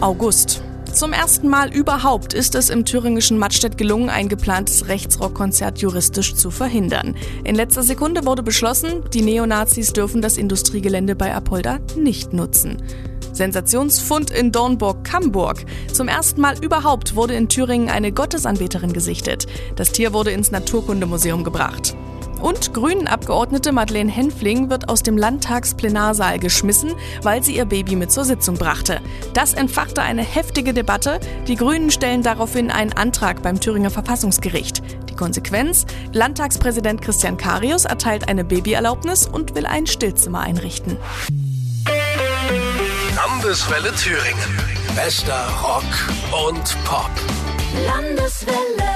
August. Zum ersten Mal überhaupt ist es im thüringischen Mattstedt gelungen, ein geplantes Rechtsrockkonzert juristisch zu verhindern. In letzter Sekunde wurde beschlossen, die Neonazis dürfen das Industriegelände bei Apolda nicht nutzen. Sensationsfund in Dornburg-Kamburg. Zum ersten Mal überhaupt wurde in Thüringen eine Gottesanbeterin gesichtet. Das Tier wurde ins Naturkundemuseum gebracht. Und Grünen-Abgeordnete Madeleine Henfling wird aus dem Landtagsplenarsaal geschmissen, weil sie ihr Baby mit zur Sitzung brachte. Das entfachte eine heftige Debatte. Die Grünen stellen daraufhin einen Antrag beim Thüringer Verfassungsgericht. Die Konsequenz? Landtagspräsident Christian Karius erteilt eine Babyerlaubnis und will ein Stillzimmer einrichten. Landeswelle Thüringen. Bester Rock und Pop. Landeswelle.